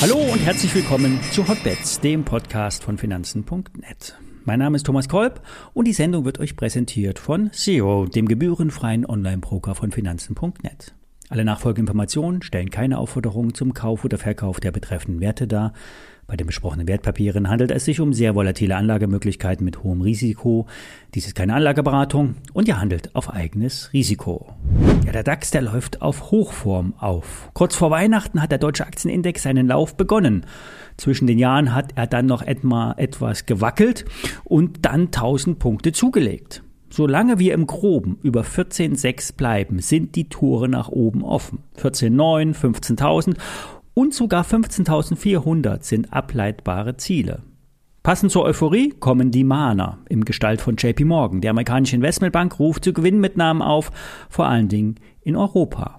Hallo und herzlich willkommen zu Hotbets, dem Podcast von Finanzen.net. Mein Name ist Thomas Kolb und die Sendung wird euch präsentiert von Zero, dem gebührenfreien Online-Broker von Finanzen.net. Alle nachfolgenden Informationen stellen keine Aufforderung zum Kauf oder Verkauf der betreffenden Werte dar. Bei den besprochenen Wertpapieren handelt es sich um sehr volatile Anlagemöglichkeiten mit hohem Risiko. Dies ist keine Anlageberatung und ihr handelt auf eigenes Risiko. Ja, der DAX, der läuft auf Hochform auf. Kurz vor Weihnachten hat der deutsche Aktienindex seinen Lauf begonnen. Zwischen den Jahren hat er dann noch etwa etwas gewackelt und dann 1000 Punkte zugelegt. Solange wir im Groben über 14,6 bleiben, sind die Tore nach oben offen. 14,9, 15.000 und sogar 15.400 sind ableitbare Ziele. Passend zur Euphorie kommen die Mahner im Gestalt von JP Morgan. Die amerikanische Investmentbank ruft zu Gewinnmitnahmen auf, vor allen Dingen in Europa.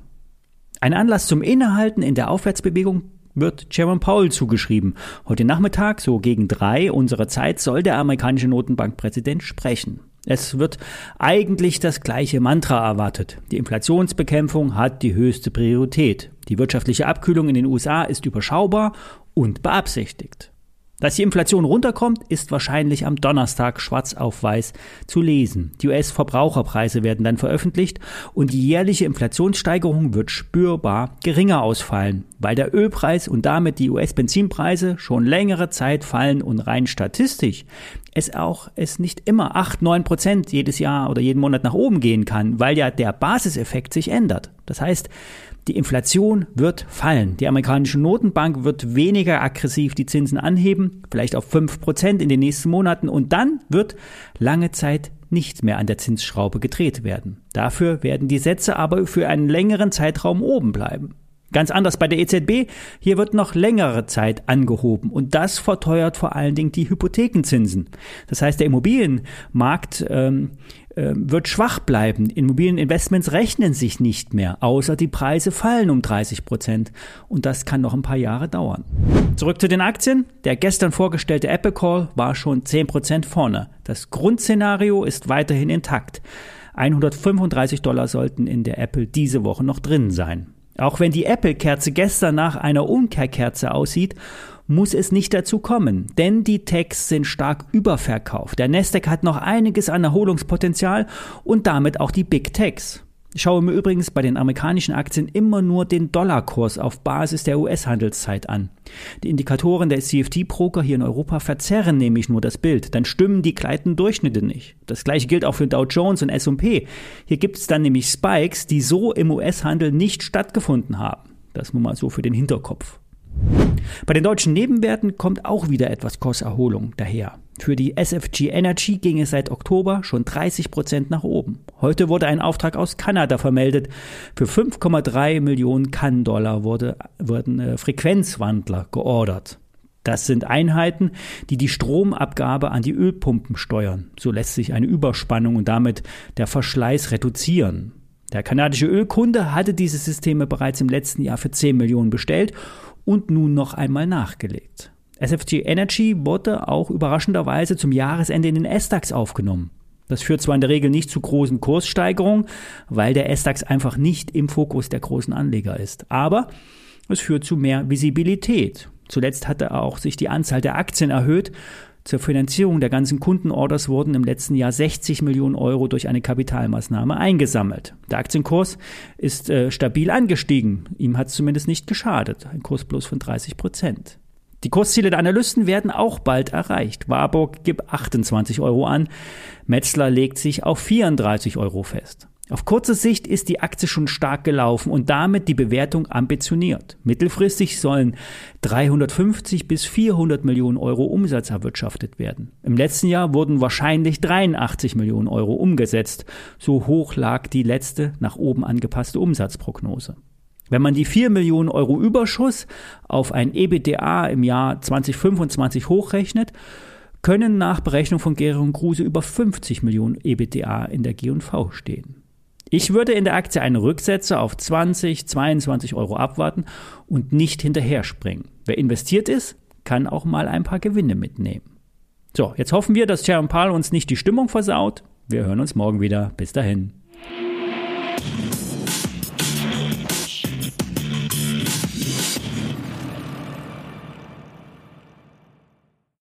Ein Anlass zum Innehalten in der Aufwärtsbewegung wird Jerome Powell zugeschrieben. Heute Nachmittag, so gegen drei unserer Zeit, soll der amerikanische Notenbankpräsident sprechen. Es wird eigentlich das gleiche Mantra erwartet. Die Inflationsbekämpfung hat die höchste Priorität. Die wirtschaftliche Abkühlung in den USA ist überschaubar und beabsichtigt. Dass die Inflation runterkommt, ist wahrscheinlich am Donnerstag schwarz auf weiß zu lesen. Die US-Verbraucherpreise werden dann veröffentlicht und die jährliche Inflationssteigerung wird spürbar geringer ausfallen, weil der Ölpreis und damit die US-Benzinpreise schon längere Zeit fallen und rein statistisch es auch es nicht immer 8, 9 Prozent jedes Jahr oder jeden Monat nach oben gehen kann, weil ja der Basiseffekt sich ändert. Das heißt, die Inflation wird fallen. Die amerikanische Notenbank wird weniger aggressiv die Zinsen anheben, vielleicht auf 5% in den nächsten Monaten und dann wird lange Zeit nicht mehr an der Zinsschraube gedreht werden. Dafür werden die Sätze aber für einen längeren Zeitraum oben bleiben. Ganz anders bei der EZB. Hier wird noch längere Zeit angehoben und das verteuert vor allen Dingen die Hypothekenzinsen. Das heißt, der Immobilienmarkt ähm, äh, wird schwach bleiben. Immobilieninvestments rechnen sich nicht mehr, außer die Preise fallen um 30 Prozent. Und das kann noch ein paar Jahre dauern. Zurück zu den Aktien. Der gestern vorgestellte Apple Call war schon 10 Prozent vorne. Das Grundszenario ist weiterhin intakt. 135 Dollar sollten in der Apple diese Woche noch drin sein. Auch wenn die Apple-Kerze gestern nach einer Umkehrkerze aussieht, muss es nicht dazu kommen, denn die Techs sind stark überverkauft. Der Nasdaq hat noch einiges an Erholungspotenzial und damit auch die Big Techs. Ich schaue mir übrigens bei den amerikanischen Aktien immer nur den Dollarkurs auf Basis der US-Handelszeit an. Die Indikatoren der CFD-Broker hier in Europa verzerren nämlich nur das Bild, dann stimmen die gleitenden Durchschnitte nicht. Das gleiche gilt auch für Dow Jones und S&P. Hier gibt es dann nämlich Spikes, die so im US-Handel nicht stattgefunden haben. Das nur mal so für den Hinterkopf. Bei den deutschen Nebenwerten kommt auch wieder etwas Kurserholung daher. Für die SFG Energy ging es seit Oktober schon 30 Prozent nach oben. Heute wurde ein Auftrag aus Kanada vermeldet. Für 5,3 Millionen Kann-Dollar wurde, wurden äh, Frequenzwandler geordert. Das sind Einheiten, die die Stromabgabe an die Ölpumpen steuern. So lässt sich eine Überspannung und damit der Verschleiß reduzieren. Der kanadische Ölkunde hatte diese Systeme bereits im letzten Jahr für 10 Millionen bestellt und nun noch einmal nachgelegt. SFG Energy wurde auch überraschenderweise zum Jahresende in den S-DAX aufgenommen. Das führt zwar in der Regel nicht zu großen Kurssteigerungen, weil der S-DAX einfach nicht im Fokus der großen Anleger ist. Aber es führt zu mehr Visibilität. Zuletzt hatte auch sich die Anzahl der Aktien erhöht. Zur Finanzierung der ganzen Kundenorders wurden im letzten Jahr 60 Millionen Euro durch eine Kapitalmaßnahme eingesammelt. Der Aktienkurs ist äh, stabil angestiegen. Ihm hat es zumindest nicht geschadet. Ein Kurs plus von 30 Prozent. Die Kursziele der Analysten werden auch bald erreicht. Warburg gibt 28 Euro an, Metzler legt sich auf 34 Euro fest. Auf kurze Sicht ist die Aktie schon stark gelaufen und damit die Bewertung ambitioniert. Mittelfristig sollen 350 bis 400 Millionen Euro Umsatz erwirtschaftet werden. Im letzten Jahr wurden wahrscheinlich 83 Millionen Euro umgesetzt. So hoch lag die letzte nach oben angepasste Umsatzprognose. Wenn man die 4 Millionen Euro Überschuss auf ein EBDA im Jahr 2025 hochrechnet, können nach Berechnung von Gerion Kruse über 50 Millionen EBDA in der G&V stehen. Ich würde in der Aktie eine Rücksetze auf 20, 22 Euro abwarten und nicht hinterher springen. Wer investiert ist, kann auch mal ein paar Gewinne mitnehmen. So, jetzt hoffen wir, dass Sharon Powell uns nicht die Stimmung versaut. Wir hören uns morgen wieder. Bis dahin.